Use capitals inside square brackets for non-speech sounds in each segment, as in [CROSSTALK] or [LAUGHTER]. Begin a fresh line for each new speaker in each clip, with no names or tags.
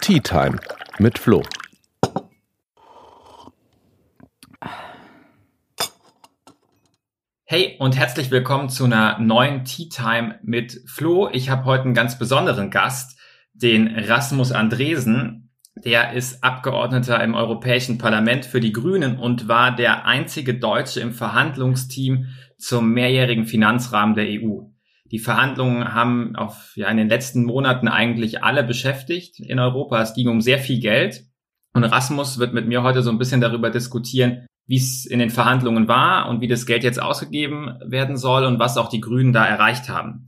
Tea Time mit Flo.
Hey und herzlich willkommen zu einer neuen Tea Time mit Flo. Ich habe heute einen ganz besonderen Gast, den Rasmus Andresen. Der ist Abgeordneter im Europäischen Parlament für die Grünen und war der einzige Deutsche im Verhandlungsteam zum mehrjährigen Finanzrahmen der EU. Die Verhandlungen haben auf, ja, in den letzten Monaten eigentlich alle beschäftigt in Europa. Es ging um sehr viel Geld. Und Rasmus wird mit mir heute so ein bisschen darüber diskutieren, wie es in den Verhandlungen war und wie das Geld jetzt ausgegeben werden soll und was auch die Grünen da erreicht haben.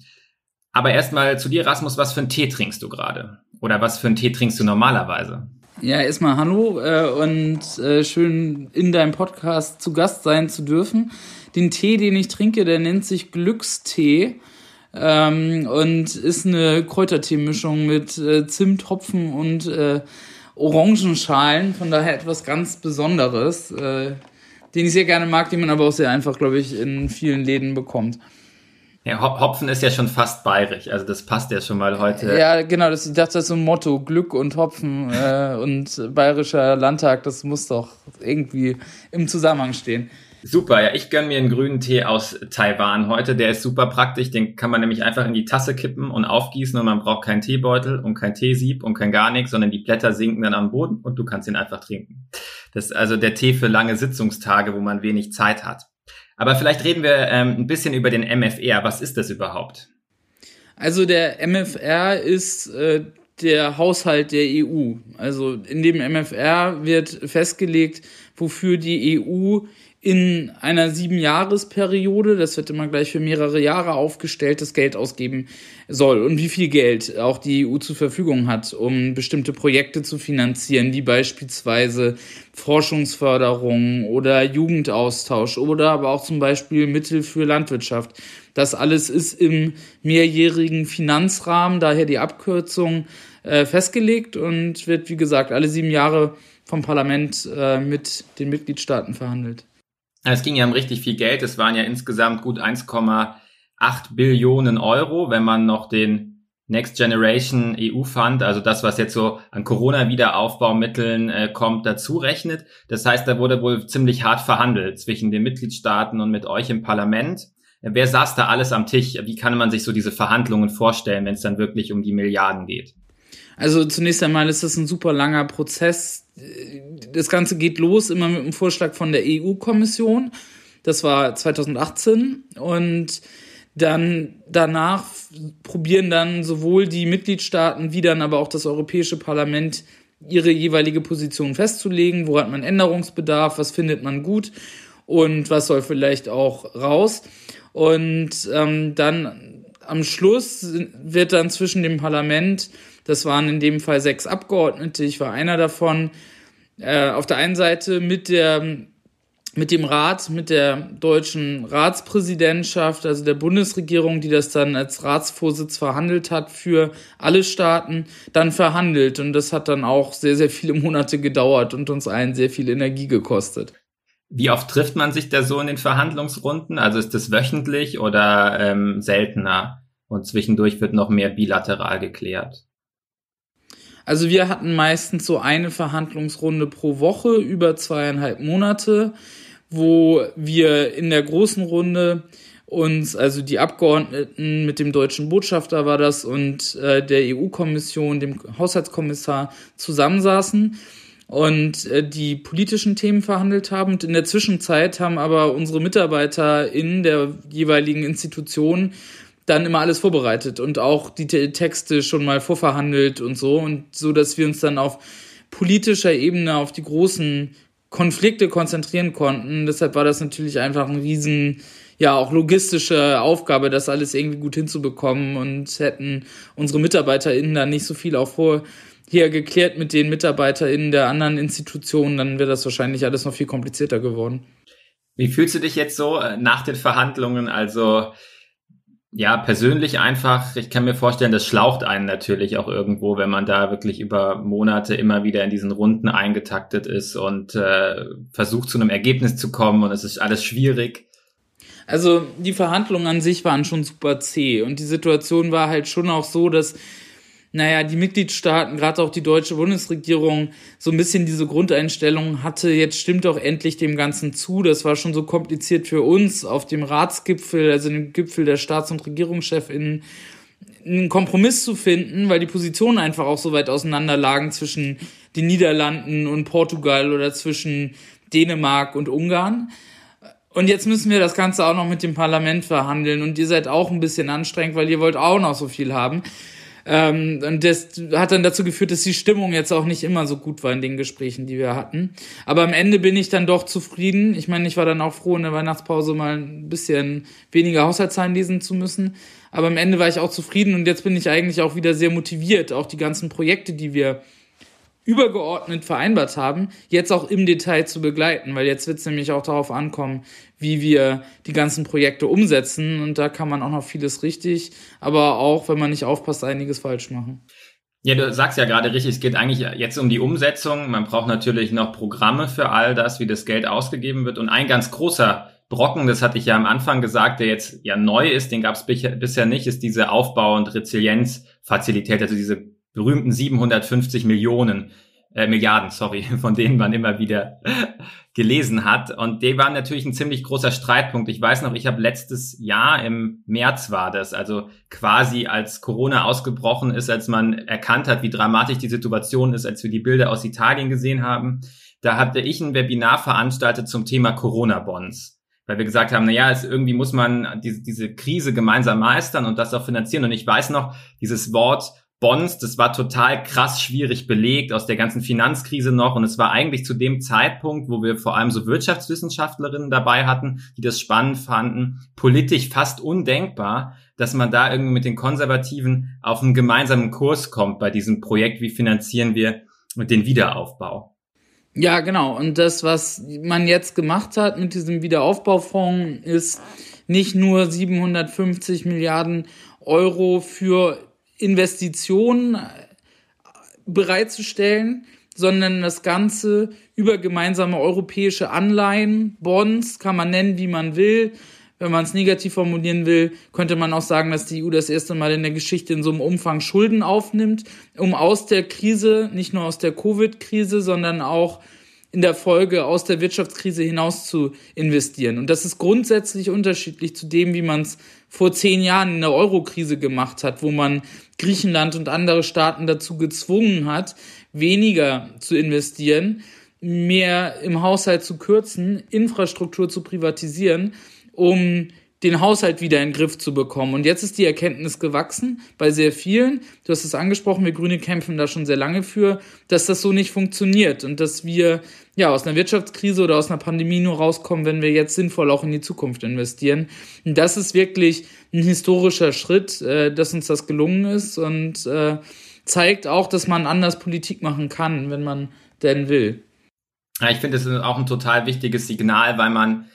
Aber erstmal zu dir, Rasmus, was für einen Tee trinkst du gerade? Oder was für einen Tee trinkst du normalerweise?
Ja, erstmal hallo äh, und äh, schön in deinem Podcast zu Gast sein zu dürfen. Den Tee, den ich trinke, der nennt sich Glückstee ähm, und ist eine Kräutertee-Mischung mit äh, Zimt, Hopfen und äh, Orangenschalen. Von daher etwas ganz Besonderes, äh, den ich sehr gerne mag, den man aber auch sehr einfach, glaube ich, in vielen Läden bekommt.
Ja, Hopfen ist ja schon fast bayerisch, also das passt ja schon mal heute.
Ja, genau, das, ich dachte, das ist so ein Motto, Glück und Hopfen äh, und bayerischer Landtag, das muss doch irgendwie im Zusammenhang stehen.
Super, ja, ich gönn mir einen grünen Tee aus Taiwan heute. Der ist super praktisch. Den kann man nämlich einfach in die Tasse kippen und aufgießen und man braucht keinen Teebeutel und kein Teesieb und kein gar nichts, sondern die Blätter sinken dann am Boden und du kannst ihn einfach trinken. Das ist also der Tee für lange Sitzungstage, wo man wenig Zeit hat. Aber vielleicht reden wir ähm, ein bisschen über den MFR. Was ist das überhaupt?
Also der MFR ist äh, der Haushalt der EU. Also in dem MFR wird festgelegt, wofür die EU in einer Siebenjahresperiode, das wird immer gleich für mehrere Jahre aufgestellt, das Geld ausgeben soll und wie viel Geld auch die EU zur Verfügung hat, um bestimmte Projekte zu finanzieren, wie beispielsweise Forschungsförderung oder Jugendaustausch oder aber auch zum Beispiel Mittel für Landwirtschaft. Das alles ist im mehrjährigen Finanzrahmen, daher die Abkürzung, äh, festgelegt und wird, wie gesagt, alle sieben Jahre vom Parlament äh, mit den Mitgliedstaaten verhandelt.
Es ging ja um richtig viel Geld. Es waren ja insgesamt gut 1,8 Billionen Euro, wenn man noch den Next Generation EU Fund, also das, was jetzt so an Corona-Wiederaufbaumitteln äh, kommt, dazu rechnet. Das heißt, da wurde wohl ziemlich hart verhandelt zwischen den Mitgliedstaaten und mit euch im Parlament. Wer saß da alles am Tisch? Wie kann man sich so diese Verhandlungen vorstellen, wenn es dann wirklich um die Milliarden geht?
Also zunächst einmal ist das ein super langer Prozess. Das Ganze geht los immer mit einem Vorschlag von der EU-Kommission. Das war 2018 und dann danach probieren dann sowohl die Mitgliedstaaten wie dann aber auch das Europäische Parlament ihre jeweilige Position festzulegen. Wo hat man Änderungsbedarf? Was findet man gut? Und was soll vielleicht auch raus? Und ähm, dann am Schluss wird dann zwischen dem Parlament das waren in dem Fall sechs Abgeordnete. Ich war einer davon. Äh, auf der einen Seite mit der mit dem Rat, mit der deutschen Ratspräsidentschaft, also der Bundesregierung, die das dann als Ratsvorsitz verhandelt hat für alle Staaten, dann verhandelt. Und das hat dann auch sehr, sehr viele Monate gedauert und uns allen sehr viel Energie gekostet.
Wie oft trifft man sich da so in den Verhandlungsrunden? Also ist das wöchentlich oder ähm, seltener? Und zwischendurch wird noch mehr bilateral geklärt?
Also wir hatten meistens so eine Verhandlungsrunde pro Woche über zweieinhalb Monate, wo wir in der großen Runde uns, also die Abgeordneten mit dem deutschen Botschafter war das und äh, der EU-Kommission, dem Haushaltskommissar zusammensaßen und äh, die politischen Themen verhandelt haben. Und in der Zwischenzeit haben aber unsere Mitarbeiter in der jeweiligen Institution dann immer alles vorbereitet und auch die Texte schon mal vorverhandelt und so und so, dass wir uns dann auf politischer Ebene auf die großen Konflikte konzentrieren konnten. Deshalb war das natürlich einfach ein riesen, ja, auch logistische Aufgabe, das alles irgendwie gut hinzubekommen und hätten unsere MitarbeiterInnen da nicht so viel auch vorher geklärt mit den MitarbeiterInnen der anderen Institutionen, dann wäre das wahrscheinlich alles noch viel komplizierter geworden.
Wie fühlst du dich jetzt so äh, nach den Verhandlungen? Also, ja, persönlich einfach, ich kann mir vorstellen, das schlaucht einen natürlich auch irgendwo, wenn man da wirklich über Monate immer wieder in diesen Runden eingetaktet ist und äh, versucht zu einem Ergebnis zu kommen und es ist alles schwierig.
Also die Verhandlungen an sich waren schon super zäh und die Situation war halt schon auch so, dass naja, die Mitgliedstaaten, gerade auch die deutsche Bundesregierung, so ein bisschen diese Grundeinstellung hatte, jetzt stimmt doch endlich dem Ganzen zu. Das war schon so kompliziert für uns auf dem Ratsgipfel, also dem Gipfel der Staats- und Regierungschefinnen, einen Kompromiss zu finden, weil die Positionen einfach auch so weit auseinander lagen zwischen den Niederlanden und Portugal oder zwischen Dänemark und Ungarn. Und jetzt müssen wir das Ganze auch noch mit dem Parlament verhandeln und ihr seid auch ein bisschen anstrengend, weil ihr wollt auch noch so viel haben. Ähm, und das hat dann dazu geführt, dass die Stimmung jetzt auch nicht immer so gut war in den Gesprächen, die wir hatten. Aber am Ende bin ich dann doch zufrieden. Ich meine, ich war dann auch froh, in der Weihnachtspause mal ein bisschen weniger Haushaltszahlen lesen zu müssen. Aber am Ende war ich auch zufrieden und jetzt bin ich eigentlich auch wieder sehr motiviert, auch die ganzen Projekte, die wir übergeordnet vereinbart haben, jetzt auch im Detail zu begleiten, weil jetzt wird es nämlich auch darauf ankommen, wie wir die ganzen Projekte umsetzen und da kann man auch noch vieles richtig, aber auch, wenn man nicht aufpasst, einiges falsch machen.
Ja, du sagst ja gerade richtig, es geht eigentlich jetzt um die Umsetzung. Man braucht natürlich noch Programme für all das, wie das Geld ausgegeben wird. Und ein ganz großer Brocken, das hatte ich ja am Anfang gesagt, der jetzt ja neu ist, den gab es bisher nicht, ist diese Aufbau- und Resilienzfazilität, also diese berühmten 750 Millionen, äh, Milliarden, sorry, [LAUGHS] von denen man immer wieder [LAUGHS] gelesen hat. Und die waren natürlich ein ziemlich großer Streitpunkt. Ich weiß noch, ich habe letztes Jahr im März war das, also quasi als Corona ausgebrochen ist, als man erkannt hat, wie dramatisch die Situation ist, als wir die Bilder aus Italien gesehen haben. Da hatte ich ein Webinar veranstaltet zum Thema Corona-Bonds weil wir gesagt haben, na ja, es irgendwie muss man diese, diese Krise gemeinsam meistern und das auch finanzieren. Und ich weiß noch, dieses Wort Bonds, das war total krass schwierig belegt aus der ganzen Finanzkrise noch. Und es war eigentlich zu dem Zeitpunkt, wo wir vor allem so Wirtschaftswissenschaftlerinnen dabei hatten, die das spannend fanden, politisch fast undenkbar, dass man da irgendwie mit den Konservativen auf einen gemeinsamen Kurs kommt bei diesem Projekt, wie finanzieren wir den Wiederaufbau.
Ja, genau. Und das, was man jetzt gemacht hat mit diesem Wiederaufbaufonds, ist nicht nur 750 Milliarden Euro für Investitionen bereitzustellen, sondern das Ganze über gemeinsame europäische Anleihen, Bonds, kann man nennen, wie man will. Wenn man es negativ formulieren will, könnte man auch sagen, dass die EU das erste Mal in der Geschichte in so einem Umfang Schulden aufnimmt, um aus der Krise, nicht nur aus der Covid-Krise, sondern auch in der Folge aus der Wirtschaftskrise hinaus zu investieren. Und das ist grundsätzlich unterschiedlich zu dem, wie man es vor zehn Jahren in der Eurokrise gemacht hat, wo man Griechenland und andere Staaten dazu gezwungen hat, weniger zu investieren, mehr im Haushalt zu kürzen, Infrastruktur zu privatisieren, um den Haushalt wieder in den Griff zu bekommen. Und jetzt ist die Erkenntnis gewachsen bei sehr vielen, du hast es angesprochen, wir Grüne kämpfen da schon sehr lange für, dass das so nicht funktioniert und dass wir ja aus einer Wirtschaftskrise oder aus einer Pandemie nur rauskommen, wenn wir jetzt sinnvoll auch in die Zukunft investieren. Und das ist wirklich ein historischer Schritt, äh, dass uns das gelungen ist und äh, zeigt auch, dass man anders Politik machen kann, wenn man denn will.
Ja, ich finde, das ist auch ein total wichtiges Signal, weil man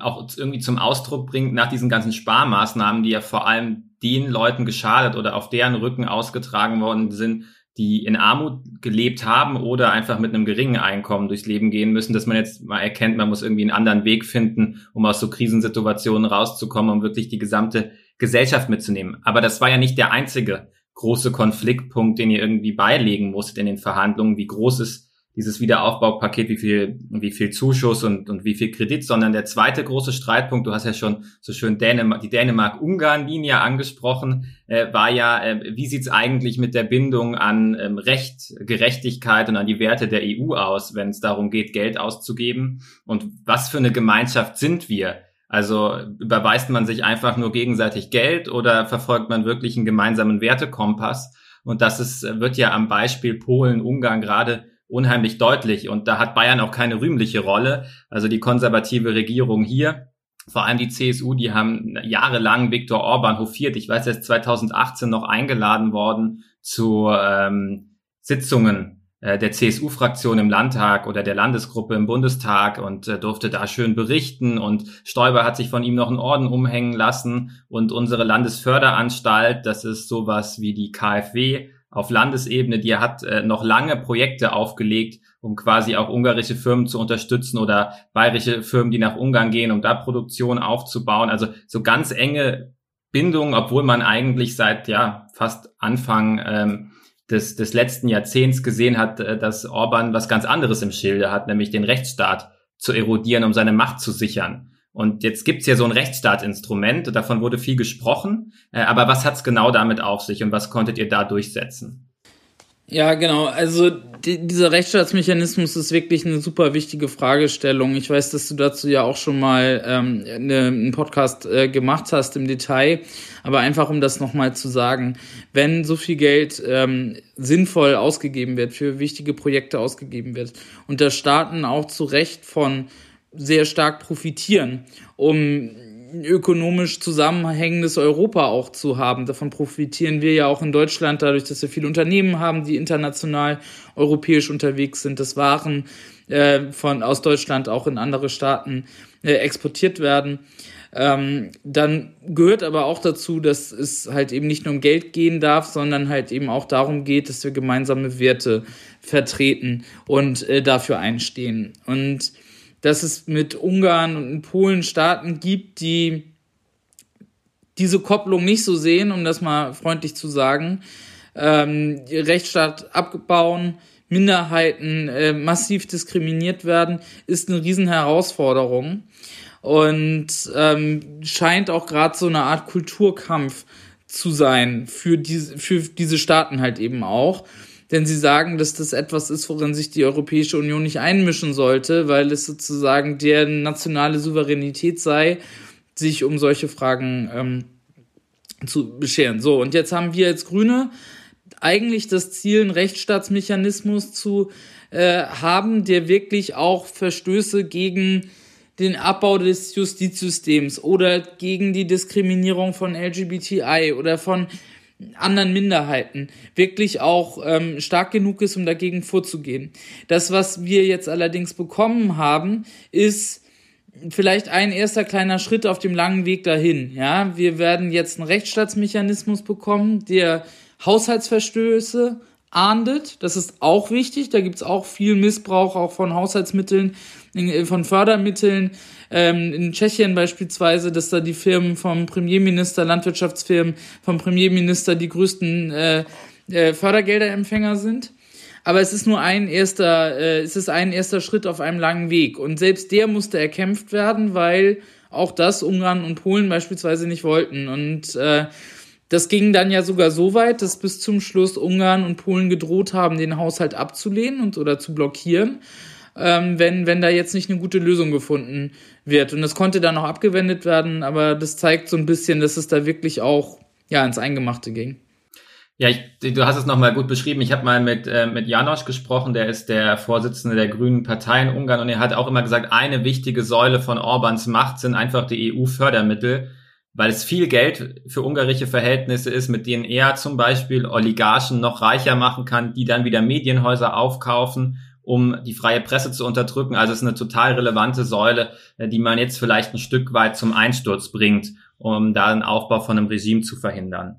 auch irgendwie zum Ausdruck bringt nach diesen ganzen Sparmaßnahmen, die ja vor allem den Leuten geschadet oder auf deren Rücken ausgetragen worden sind, die in Armut gelebt haben oder einfach mit einem geringen Einkommen durchs Leben gehen müssen, dass man jetzt mal erkennt, man muss irgendwie einen anderen Weg finden, um aus so Krisensituationen rauszukommen, um wirklich die gesamte Gesellschaft mitzunehmen. Aber das war ja nicht der einzige große Konfliktpunkt, den ihr irgendwie beilegen musstet in den Verhandlungen. Wie groß ist dieses Wiederaufbaupaket, wie viel, wie viel Zuschuss und, und wie viel Kredit, sondern der zweite große Streitpunkt, du hast ja schon so schön Dänemark, die Dänemark-Ungarn-Linie angesprochen, äh, war ja, äh, wie sieht's eigentlich mit der Bindung an ähm, Recht, Gerechtigkeit und an die Werte der EU aus, wenn es darum geht, Geld auszugeben? Und was für eine Gemeinschaft sind wir? Also überweist man sich einfach nur gegenseitig Geld oder verfolgt man wirklich einen gemeinsamen Wertekompass? Und das ist, wird ja am Beispiel Polen, Ungarn gerade unheimlich deutlich. Und da hat Bayern auch keine rühmliche Rolle. Also die konservative Regierung hier, vor allem die CSU, die haben jahrelang Viktor Orban hofiert. Ich weiß, er ist 2018 noch eingeladen worden zu ähm, Sitzungen äh, der CSU-Fraktion im Landtag oder der Landesgruppe im Bundestag und äh, durfte da schön berichten. Und Stoiber hat sich von ihm noch einen Orden umhängen lassen. Und unsere Landesförderanstalt, das ist sowas wie die KfW, auf Landesebene, die hat äh, noch lange Projekte aufgelegt, um quasi auch ungarische Firmen zu unterstützen oder bayerische Firmen, die nach Ungarn gehen, um da Produktion aufzubauen. Also so ganz enge Bindungen, obwohl man eigentlich seit ja fast Anfang ähm, des, des letzten Jahrzehnts gesehen hat, äh, dass Orban was ganz anderes im Schilde hat, nämlich den Rechtsstaat zu erodieren, um seine Macht zu sichern. Und jetzt gibt's hier so ein Rechtsstaatinstrument, davon wurde viel gesprochen. Äh, aber was hat's genau damit auf sich und was konntet ihr da durchsetzen?
Ja, genau. Also die, dieser Rechtsstaatsmechanismus ist wirklich eine super wichtige Fragestellung. Ich weiß, dass du dazu ja auch schon mal ähm, eine, einen Podcast äh, gemacht hast im Detail. Aber einfach, um das nochmal zu sagen, wenn so viel Geld ähm, sinnvoll ausgegeben wird, für wichtige Projekte ausgegeben wird und der Staaten auch zu Recht von sehr stark profitieren, um ökonomisch zusammenhängendes Europa auch zu haben. Davon profitieren wir ja auch in Deutschland, dadurch, dass wir viele Unternehmen haben, die international europäisch unterwegs sind, dass Waren äh, von, aus Deutschland auch in andere Staaten äh, exportiert werden. Ähm, dann gehört aber auch dazu, dass es halt eben nicht nur um Geld gehen darf, sondern halt eben auch darum geht, dass wir gemeinsame Werte vertreten und äh, dafür einstehen. Und dass es mit Ungarn und Polen Staaten gibt, die diese Kopplung nicht so sehen, um das mal freundlich zu sagen, ähm, Rechtsstaat abbauen, Minderheiten äh, massiv diskriminiert werden, ist eine Riesenherausforderung. Und ähm, scheint auch gerade so eine Art Kulturkampf zu sein für diese, für diese Staaten halt eben auch denn sie sagen, dass das etwas ist, worin sich die Europäische Union nicht einmischen sollte, weil es sozusagen deren nationale Souveränität sei, sich um solche Fragen ähm, zu bescheren. So, und jetzt haben wir als Grüne eigentlich das Ziel, einen Rechtsstaatsmechanismus zu äh, haben, der wirklich auch Verstöße gegen den Abbau des Justizsystems oder gegen die Diskriminierung von LGBTI oder von anderen Minderheiten wirklich auch ähm, stark genug ist, um dagegen vorzugehen. Das, was wir jetzt allerdings bekommen haben, ist vielleicht ein erster kleiner Schritt auf dem langen Weg dahin. Ja, wir werden jetzt einen Rechtsstaatsmechanismus bekommen, der Haushaltsverstöße ahndet. Das ist auch wichtig. Da gibt es auch viel Missbrauch auch von Haushaltsmitteln, von Fördermitteln ähm, in Tschechien beispielsweise, dass da die Firmen vom Premierminister, Landwirtschaftsfirmen vom Premierminister die größten äh, äh, Fördergelderempfänger sind. Aber es ist nur ein erster, äh, es ist ein erster Schritt auf einem langen Weg. Und selbst der musste erkämpft werden, weil auch das Ungarn und Polen beispielsweise nicht wollten. Und äh, das ging dann ja sogar so weit, dass bis zum Schluss Ungarn und Polen gedroht haben, den Haushalt abzulehnen und oder zu blockieren ähm, wenn, wenn da jetzt nicht eine gute Lösung gefunden wird. Und das konnte dann auch abgewendet werden, aber das zeigt so ein bisschen, dass es da wirklich auch ja ins Eingemachte ging.
Ja, ich, du hast es nochmal gut beschrieben. Ich habe mal mit, äh, mit Janosch gesprochen, der ist der Vorsitzende der Grünen Partei in Ungarn und er hat auch immer gesagt, eine wichtige Säule von Orbans Macht sind einfach die EU-Fördermittel, weil es viel Geld für ungarische Verhältnisse ist, mit denen er zum Beispiel Oligarchen noch reicher machen kann, die dann wieder Medienhäuser aufkaufen um die freie Presse zu unterdrücken. Also es ist eine total relevante Säule, äh, die man jetzt vielleicht ein Stück weit zum Einsturz bringt, um da einen Aufbau von einem Regime zu verhindern.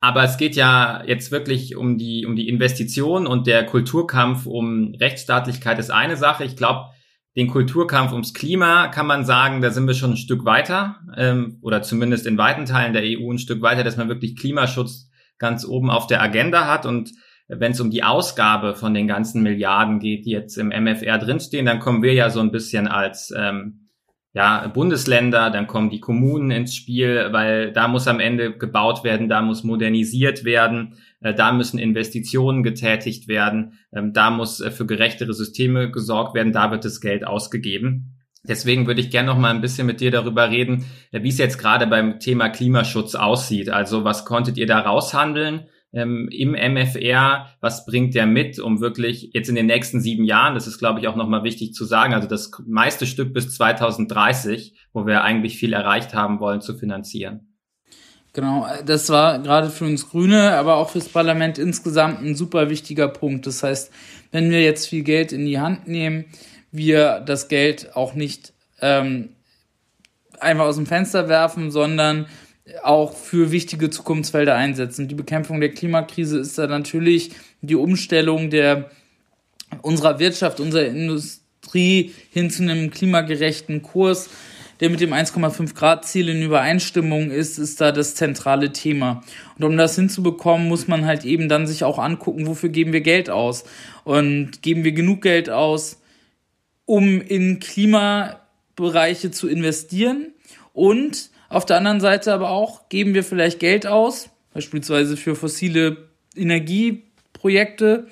Aber es geht ja jetzt wirklich um die, um die Investition und der Kulturkampf um Rechtsstaatlichkeit ist eine Sache. Ich glaube, den Kulturkampf ums Klima kann man sagen, da sind wir schon ein Stück weiter ähm, oder zumindest in weiten Teilen der EU ein Stück weiter, dass man wirklich Klimaschutz ganz oben auf der Agenda hat. Und wenn es um die Ausgabe von den ganzen Milliarden geht, die jetzt im MFR drinstehen, dann kommen wir ja so ein bisschen als ähm, ja, Bundesländer, dann kommen die Kommunen ins Spiel, weil da muss am Ende gebaut werden, da muss modernisiert werden, äh, da müssen Investitionen getätigt werden, ähm, da muss äh, für gerechtere Systeme gesorgt werden, da wird das Geld ausgegeben. Deswegen würde ich gerne noch mal ein bisschen mit dir darüber reden, äh, wie es jetzt gerade beim Thema Klimaschutz aussieht. Also was konntet ihr da raushandeln? Ähm, im MFR, was bringt der mit, um wirklich jetzt in den nächsten sieben Jahren, das ist glaube ich auch nochmal wichtig zu sagen, also das meiste Stück bis 2030, wo wir eigentlich viel erreicht haben wollen, zu finanzieren.
Genau, das war gerade für uns Grüne, aber auch fürs Parlament insgesamt ein super wichtiger Punkt. Das heißt, wenn wir jetzt viel Geld in die Hand nehmen, wir das Geld auch nicht ähm, einfach aus dem Fenster werfen, sondern auch für wichtige Zukunftsfelder einsetzen. Die Bekämpfung der Klimakrise ist da natürlich die Umstellung der unserer Wirtschaft, unserer Industrie hin zu einem klimagerechten Kurs der mit dem 1,5 Grad Ziel in Übereinstimmung ist, ist da das zentrale Thema. Und um das hinzubekommen, muss man halt eben dann sich auch angucken, wofür geben wir Geld aus? Und geben wir genug Geld aus, um in Klimabereiche zu investieren? Und auf der anderen Seite aber auch, geben wir vielleicht Geld aus, beispielsweise für fossile Energieprojekte,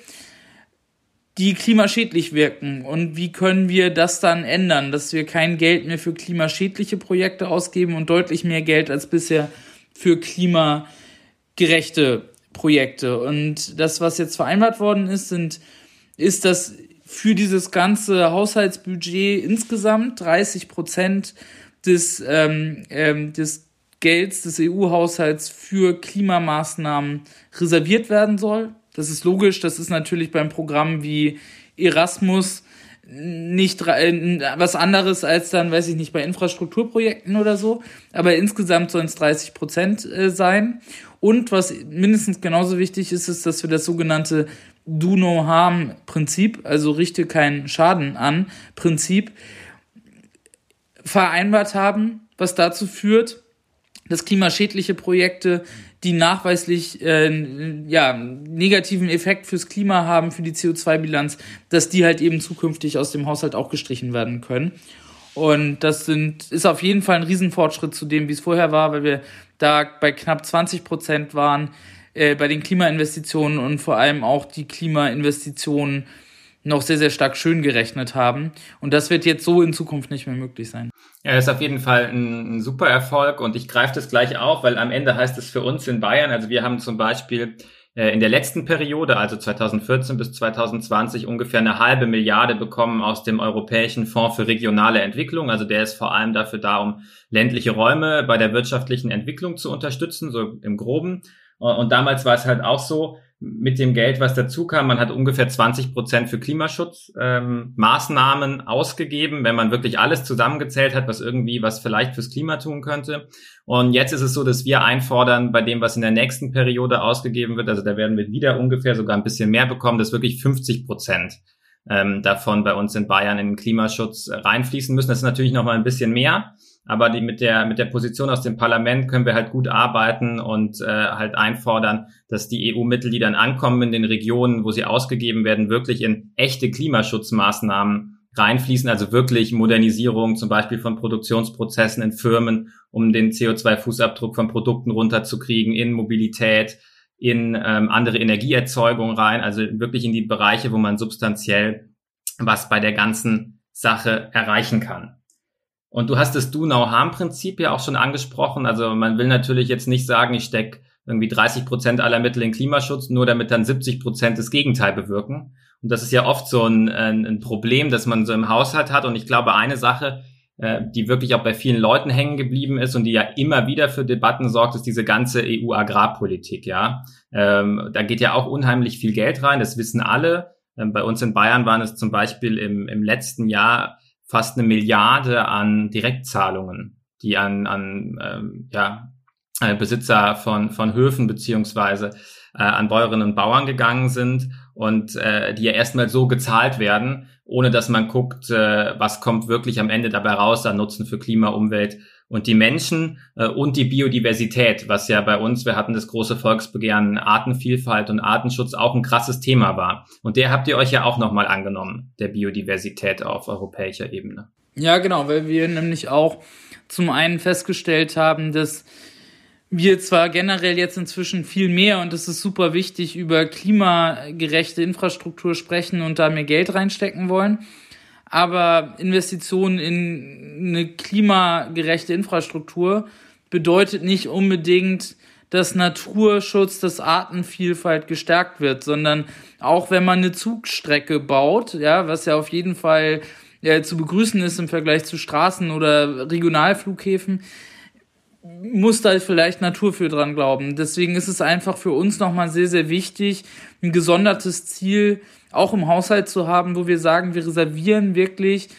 die klimaschädlich wirken. Und wie können wir das dann ändern, dass wir kein Geld mehr für klimaschädliche Projekte ausgeben und deutlich mehr Geld als bisher für klimagerechte Projekte. Und das, was jetzt vereinbart worden ist, sind, ist, dass für dieses ganze Haushaltsbudget insgesamt 30 Prozent des, ähm, ähm, des Gelds des EU-Haushalts für Klimamaßnahmen reserviert werden soll. Das ist logisch, das ist natürlich beim Programm wie Erasmus nicht äh, was anderes als dann, weiß ich nicht, bei Infrastrukturprojekten oder so. Aber insgesamt sollen es 30 Prozent äh, sein. Und was mindestens genauso wichtig ist, ist, dass wir das sogenannte Do No Harm Prinzip, also richte keinen Schaden an Prinzip, vereinbart haben, was dazu führt, dass klimaschädliche Projekte die nachweislich äh, ja, negativen Effekt fürs Klima haben, für die CO2-Bilanz, dass die halt eben zukünftig aus dem Haushalt auch gestrichen werden können. Und das sind, ist auf jeden Fall ein Riesenfortschritt zu dem, wie es vorher war, weil wir da bei knapp 20 Prozent waren äh, bei den Klimainvestitionen und vor allem auch die Klimainvestitionen noch sehr, sehr stark schön gerechnet haben. Und das wird jetzt so in Zukunft nicht mehr möglich sein.
Ja, das ist auf jeden Fall ein, ein super Erfolg und ich greife das gleich auf, weil am Ende heißt es für uns in Bayern, also wir haben zum Beispiel äh, in der letzten Periode, also 2014 bis 2020, ungefähr eine halbe Milliarde bekommen aus dem Europäischen Fonds für regionale Entwicklung. Also der ist vor allem dafür da, um ländliche Räume bei der wirtschaftlichen Entwicklung zu unterstützen, so im groben. Und damals war es halt auch so, mit dem Geld, was dazu kam. Man hat ungefähr 20 Prozent für Klimaschutzmaßnahmen ähm, ausgegeben, wenn man wirklich alles zusammengezählt hat, was irgendwie was vielleicht fürs Klima tun könnte. Und jetzt ist es so, dass wir einfordern, bei dem, was in der nächsten Periode ausgegeben wird, also da werden wir wieder ungefähr sogar ein bisschen mehr bekommen, dass wirklich 50 Prozent ähm, davon bei uns in Bayern in den Klimaschutz reinfließen müssen. Das ist natürlich noch mal ein bisschen mehr. Aber die, mit der, mit der Position aus dem Parlament können wir halt gut arbeiten und äh, halt einfordern, dass die EU-Mittel, die dann ankommen in den Regionen, wo sie ausgegeben werden, wirklich in echte Klimaschutzmaßnahmen reinfließen, also wirklich Modernisierung zum Beispiel von Produktionsprozessen in Firmen, um den CO2-Fußabdruck von Produkten runterzukriegen, in Mobilität, in ähm, andere Energieerzeugung rein, also wirklich in die Bereiche, wo man substanziell was bei der ganzen Sache erreichen kann. Und du hast das Do-No-Harm-Prinzip ja auch schon angesprochen. Also man will natürlich jetzt nicht sagen, ich stecke irgendwie 30 Prozent aller Mittel in Klimaschutz, nur damit dann 70 Prozent das Gegenteil bewirken. Und das ist ja oft so ein, ein, ein Problem, das man so im Haushalt hat. Und ich glaube, eine Sache, äh, die wirklich auch bei vielen Leuten hängen geblieben ist und die ja immer wieder für Debatten sorgt, ist diese ganze EU-Agrarpolitik. Ja, ähm, da geht ja auch unheimlich viel Geld rein. Das wissen alle. Ähm, bei uns in Bayern waren es zum Beispiel im, im letzten Jahr fast eine Milliarde an Direktzahlungen, die an, an ähm, ja, äh, Besitzer von, von Höfen beziehungsweise äh, an Bäuerinnen und Bauern gegangen sind und äh, die ja erstmal so gezahlt werden, ohne dass man guckt, äh, was kommt wirklich am Ende dabei raus an Nutzen für Klima, Umwelt und die Menschen äh, und die Biodiversität, was ja bei uns, wir hatten das große Volksbegehren Artenvielfalt und Artenschutz auch ein krasses Thema war. Und der habt ihr euch ja auch nochmal angenommen, der Biodiversität auf europäischer Ebene.
Ja, genau, weil wir nämlich auch zum einen festgestellt haben, dass wir zwar generell jetzt inzwischen viel mehr und es ist super wichtig über klimagerechte Infrastruktur sprechen und da mehr Geld reinstecken wollen, aber Investitionen in eine klimagerechte Infrastruktur bedeutet nicht unbedingt, dass Naturschutz, dass Artenvielfalt gestärkt wird, sondern auch wenn man eine Zugstrecke baut, ja, was ja auf jeden Fall ja, zu begrüßen ist im Vergleich zu Straßen oder Regionalflughäfen, muss da vielleicht Natur für dran glauben. Deswegen ist es einfach für uns nochmal sehr, sehr wichtig, ein gesondertes Ziel auch im Haushalt zu haben, wo wir sagen, wir reservieren wirklich,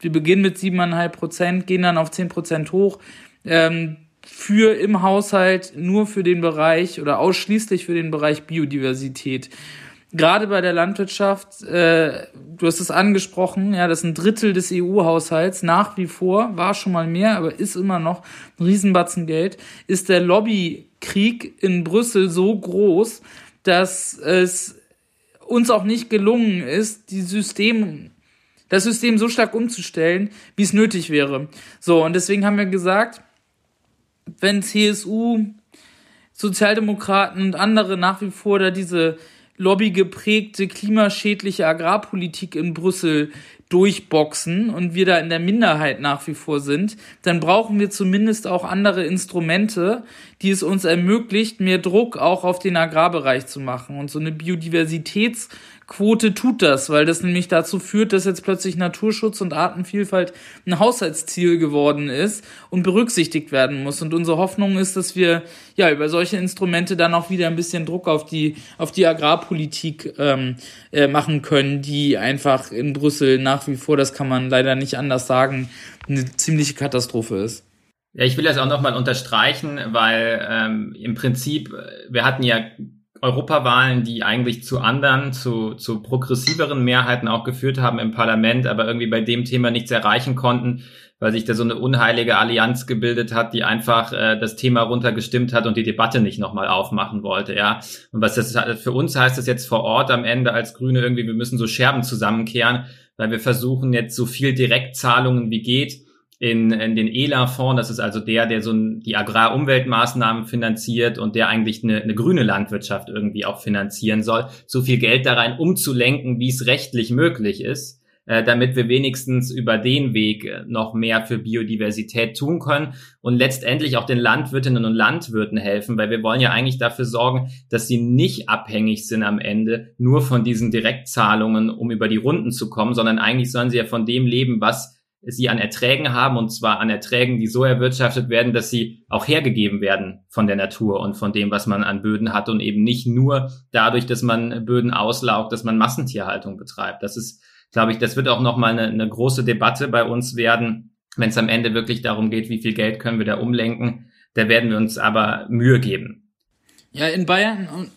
wir beginnen mit siebeneinhalb Prozent, gehen dann auf zehn Prozent hoch, ähm, für im Haushalt nur für den Bereich oder ausschließlich für den Bereich Biodiversität. gerade bei der Landwirtschaft, äh, du hast es angesprochen, ja, das ist ein Drittel des EU-Haushalts, nach wie vor, war schon mal mehr, aber ist immer noch ein Riesenbatzen Geld, ist der Lobbykrieg in Brüssel so groß, dass es uns auch nicht gelungen ist, die System, das System so stark umzustellen, wie es nötig wäre. So, und deswegen haben wir gesagt, wenn CSU, Sozialdemokraten und andere nach wie vor da diese lobbygeprägte, klimaschädliche Agrarpolitik in Brüssel durchboxen und wir da in der Minderheit nach wie vor sind, dann brauchen wir zumindest auch andere Instrumente, die es uns ermöglicht, mehr Druck auch auf den Agrarbereich zu machen. Und so eine Biodiversitäts- Quote tut das, weil das nämlich dazu führt, dass jetzt plötzlich Naturschutz und Artenvielfalt ein Haushaltsziel geworden ist und berücksichtigt werden muss. Und unsere Hoffnung ist, dass wir ja über solche Instrumente dann auch wieder ein bisschen Druck auf die auf die Agrarpolitik ähm, äh, machen können, die einfach in Brüssel nach wie vor, das kann man leider nicht anders sagen, eine ziemliche Katastrophe ist.
Ja, ich will das auch nochmal unterstreichen, weil ähm, im Prinzip, äh, wir hatten ja Europawahlen, die eigentlich zu anderen, zu, zu progressiveren Mehrheiten auch geführt haben im Parlament, aber irgendwie bei dem Thema nichts erreichen konnten, weil sich da so eine unheilige Allianz gebildet hat, die einfach äh, das Thema runtergestimmt hat und die Debatte nicht nochmal aufmachen wollte, ja. Und was das für uns heißt, das jetzt vor Ort am Ende als Grüne irgendwie, wir müssen so Scherben zusammenkehren, weil wir versuchen jetzt so viel Direktzahlungen wie geht in, in den ELA-Fonds, das ist also der, der so die Agrarumweltmaßnahmen finanziert und der eigentlich eine, eine grüne Landwirtschaft irgendwie auch finanzieren soll, so viel Geld da rein umzulenken, wie es rechtlich möglich ist, äh, damit wir wenigstens über den Weg äh, noch mehr für Biodiversität tun können und letztendlich auch den Landwirtinnen und Landwirten helfen, weil wir wollen ja eigentlich dafür sorgen, dass sie nicht abhängig sind am Ende nur von diesen Direktzahlungen, um über die Runden zu kommen, sondern eigentlich sollen sie ja von dem leben, was sie an Erträgen haben und zwar an Erträgen, die so erwirtschaftet werden, dass sie auch hergegeben werden von der Natur und von dem, was man an Böden hat und eben nicht nur dadurch, dass man Böden auslaugt, dass man Massentierhaltung betreibt. Das ist, glaube ich, das wird auch nochmal eine, eine große Debatte bei uns werden, wenn es am Ende wirklich darum geht, wie viel Geld können wir da umlenken. Da werden wir uns aber Mühe geben.
Ja, in Bayern und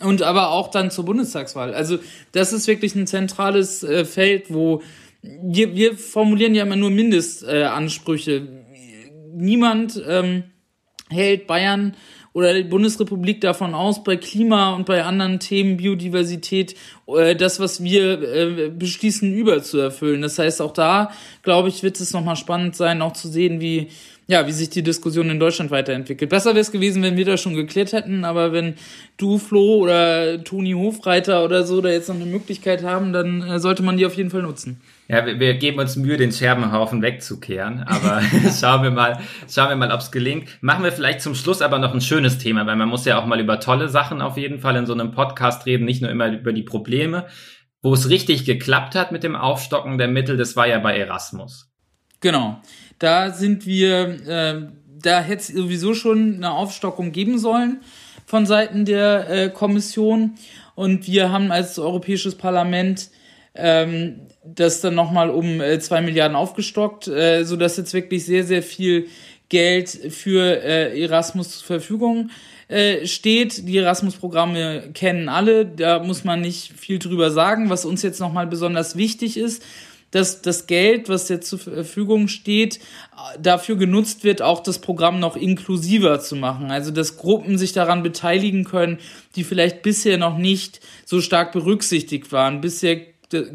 und aber auch dann zur Bundestagswahl. Also das ist wirklich ein zentrales äh, Feld, wo wir, wir formulieren ja immer nur Mindestansprüche. Äh, Niemand ähm, hält Bayern oder die Bundesrepublik davon aus, bei Klima und bei anderen Themen, Biodiversität, äh, das, was wir äh, beschließen, überzuerfüllen. Das heißt, auch da, glaube ich, wird es nochmal spannend sein, auch zu sehen, wie ja, wie sich die Diskussion in Deutschland weiterentwickelt. Besser wäre es gewesen, wenn wir das schon geklärt hätten, aber wenn du, Flo oder Toni Hofreiter oder so da jetzt noch eine Möglichkeit haben, dann äh, sollte man die auf jeden Fall nutzen.
Ja, wir, wir geben uns Mühe, den Scherbenhaufen wegzukehren, aber [LAUGHS] [LAUGHS] schauen wir mal, schauen wir mal, ob es gelingt. Machen wir vielleicht zum Schluss aber noch ein schönes Thema, weil man muss ja auch mal über tolle Sachen auf jeden Fall in so einem Podcast reden, nicht nur immer über die Probleme. Wo es richtig geklappt hat mit dem Aufstocken der Mittel, das war ja bei Erasmus.
Genau. Da sind wir, äh, da hätte es sowieso schon eine Aufstockung geben sollen von Seiten der äh, Kommission. Und wir haben als Europäisches Parlament ähm, das dann nochmal um äh, zwei Milliarden aufgestockt, äh, sodass jetzt wirklich sehr, sehr viel Geld für äh, Erasmus zur Verfügung äh, steht. Die Erasmus-Programme kennen alle, da muss man nicht viel drüber sagen. Was uns jetzt nochmal besonders wichtig ist, dass das Geld, was jetzt zur Verfügung steht, dafür genutzt wird, auch das Programm noch inklusiver zu machen. Also dass Gruppen sich daran beteiligen können, die vielleicht bisher noch nicht so stark berücksichtigt waren. Bisher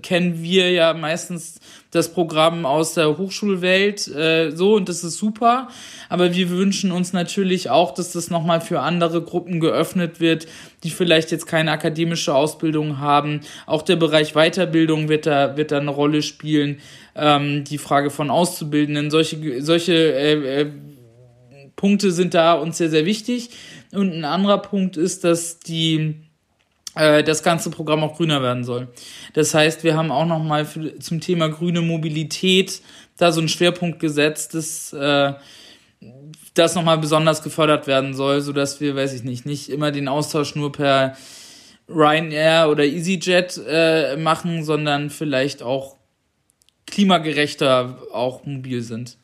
kennen wir ja meistens das Programm aus der Hochschulwelt äh, so und das ist super. Aber wir wünschen uns natürlich auch, dass das nochmal für andere Gruppen geöffnet wird, die vielleicht jetzt keine akademische Ausbildung haben. Auch der Bereich Weiterbildung wird da, wird da eine Rolle spielen. Ähm, die Frage von Auszubildenden, solche, solche äh, äh, Punkte sind da uns sehr, sehr wichtig. Und ein anderer Punkt ist, dass die das ganze Programm auch grüner werden soll. Das heißt, wir haben auch nochmal zum Thema grüne Mobilität da so einen Schwerpunkt gesetzt, dass äh, das nochmal besonders gefördert werden soll, so dass wir, weiß ich nicht, nicht immer den Austausch nur per Ryanair oder EasyJet äh, machen, sondern vielleicht auch klimagerechter auch mobil sind.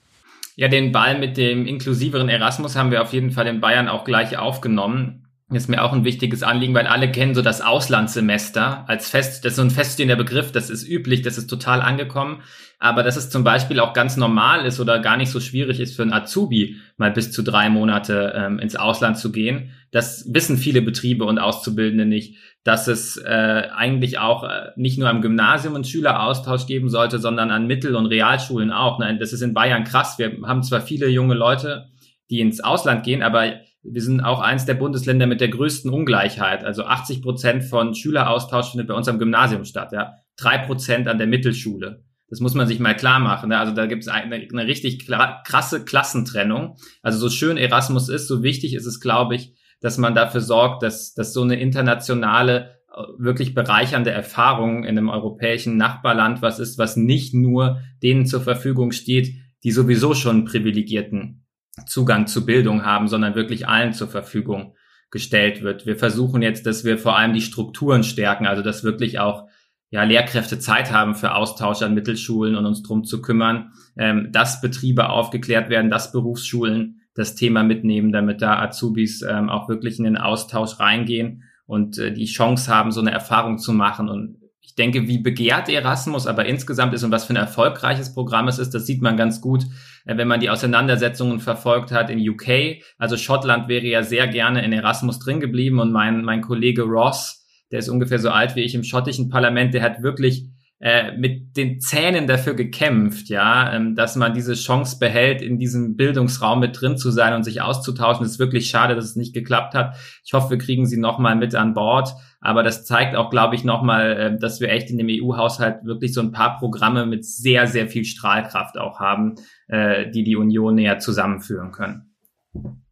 Ja, den Ball mit dem inklusiveren Erasmus haben wir auf jeden Fall in Bayern auch gleich aufgenommen ist mir auch ein wichtiges Anliegen, weil alle kennen so das Auslandssemester als fest, das ist so ein feststehender Begriff, das ist üblich, das ist total angekommen. Aber dass es zum Beispiel auch ganz normal ist oder gar nicht so schwierig ist für einen Azubi, mal bis zu drei Monate ähm, ins Ausland zu gehen, das wissen viele Betriebe und Auszubildende nicht, dass es äh, eigentlich auch äh, nicht nur am Gymnasium einen Schüleraustausch geben sollte, sondern an Mittel- und Realschulen auch. Nein, das ist in Bayern krass. Wir haben zwar viele junge Leute, die ins Ausland gehen, aber wir sind auch eins der Bundesländer mit der größten Ungleichheit. Also 80 Prozent von Schüleraustausch findet bei uns am Gymnasium statt, ja. Drei Prozent an der Mittelschule. Das muss man sich mal klar machen. Ne? Also da gibt es eine, eine richtig krasse Klassentrennung. Also so schön Erasmus ist, so wichtig ist es, glaube ich, dass man dafür sorgt, dass, dass so eine internationale, äh, wirklich bereichernde Erfahrung in einem europäischen Nachbarland was ist, was nicht nur denen zur Verfügung steht, die sowieso schon privilegierten Zugang zu Bildung haben, sondern wirklich allen zur Verfügung gestellt wird. Wir versuchen jetzt, dass wir vor allem die Strukturen stärken, also dass wirklich auch ja, Lehrkräfte Zeit haben für Austausch an Mittelschulen und uns drum zu kümmern, ähm, dass Betriebe aufgeklärt werden, dass Berufsschulen das Thema mitnehmen, damit da Azubis ähm, auch wirklich in den Austausch reingehen und äh, die Chance haben, so eine Erfahrung zu machen. Und ich denke, wie begehrt Erasmus aber insgesamt ist und was für ein erfolgreiches Programm es ist, das sieht man ganz gut, äh, wenn man die Auseinandersetzungen verfolgt hat in UK. Also Schottland wäre ja sehr gerne in Erasmus drin geblieben und mein, mein Kollege Ross, der ist ungefähr so alt wie ich im schottischen Parlament, der hat wirklich äh, mit den Zähnen dafür gekämpft, ja, ähm, dass man diese Chance behält, in diesem Bildungsraum mit drin zu sein und sich auszutauschen. Es ist wirklich schade, dass es nicht geklappt hat. Ich hoffe, wir kriegen sie nochmal mit an Bord. Aber das zeigt auch, glaube ich, nochmal, äh, dass wir echt in dem EU-Haushalt wirklich so ein paar Programme mit sehr, sehr viel Strahlkraft auch haben, äh, die die Union näher zusammenführen können.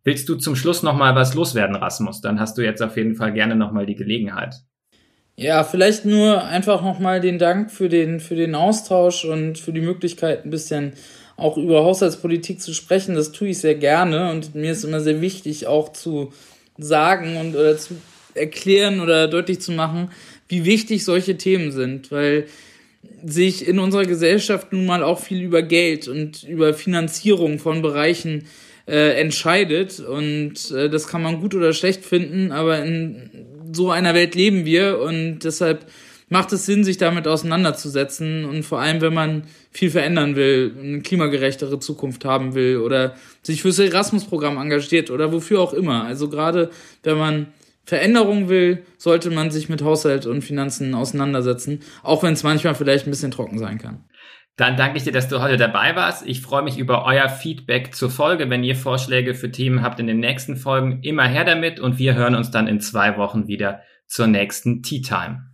Willst du zum Schluss nochmal was loswerden, Rasmus? Dann hast du jetzt auf jeden Fall gerne nochmal die Gelegenheit.
Ja, vielleicht nur einfach nochmal den Dank für den, für den Austausch und für die Möglichkeit, ein bisschen auch über Haushaltspolitik zu sprechen. Das tue ich sehr gerne und mir ist immer sehr wichtig, auch zu sagen und oder zu erklären oder deutlich zu machen, wie wichtig solche Themen sind, weil sich in unserer Gesellschaft nun mal auch viel über Geld und über Finanzierung von Bereichen äh, entscheidet und äh, das kann man gut oder schlecht finden, aber in so einer Welt leben wir und deshalb macht es Sinn, sich damit auseinanderzusetzen und vor allem, wenn man viel verändern will, eine klimagerechtere Zukunft haben will oder sich fürs Erasmus-Programm engagiert oder wofür auch immer. Also gerade wenn man Veränderung will, sollte man sich mit Haushalt und Finanzen auseinandersetzen, auch wenn es manchmal vielleicht ein bisschen trocken sein kann.
Dann danke ich dir, dass du heute dabei warst. Ich freue mich über euer Feedback zur Folge. Wenn ihr Vorschläge für Themen habt in den nächsten Folgen, immer her damit und wir hören uns dann in zwei Wochen wieder zur nächsten Tea Time.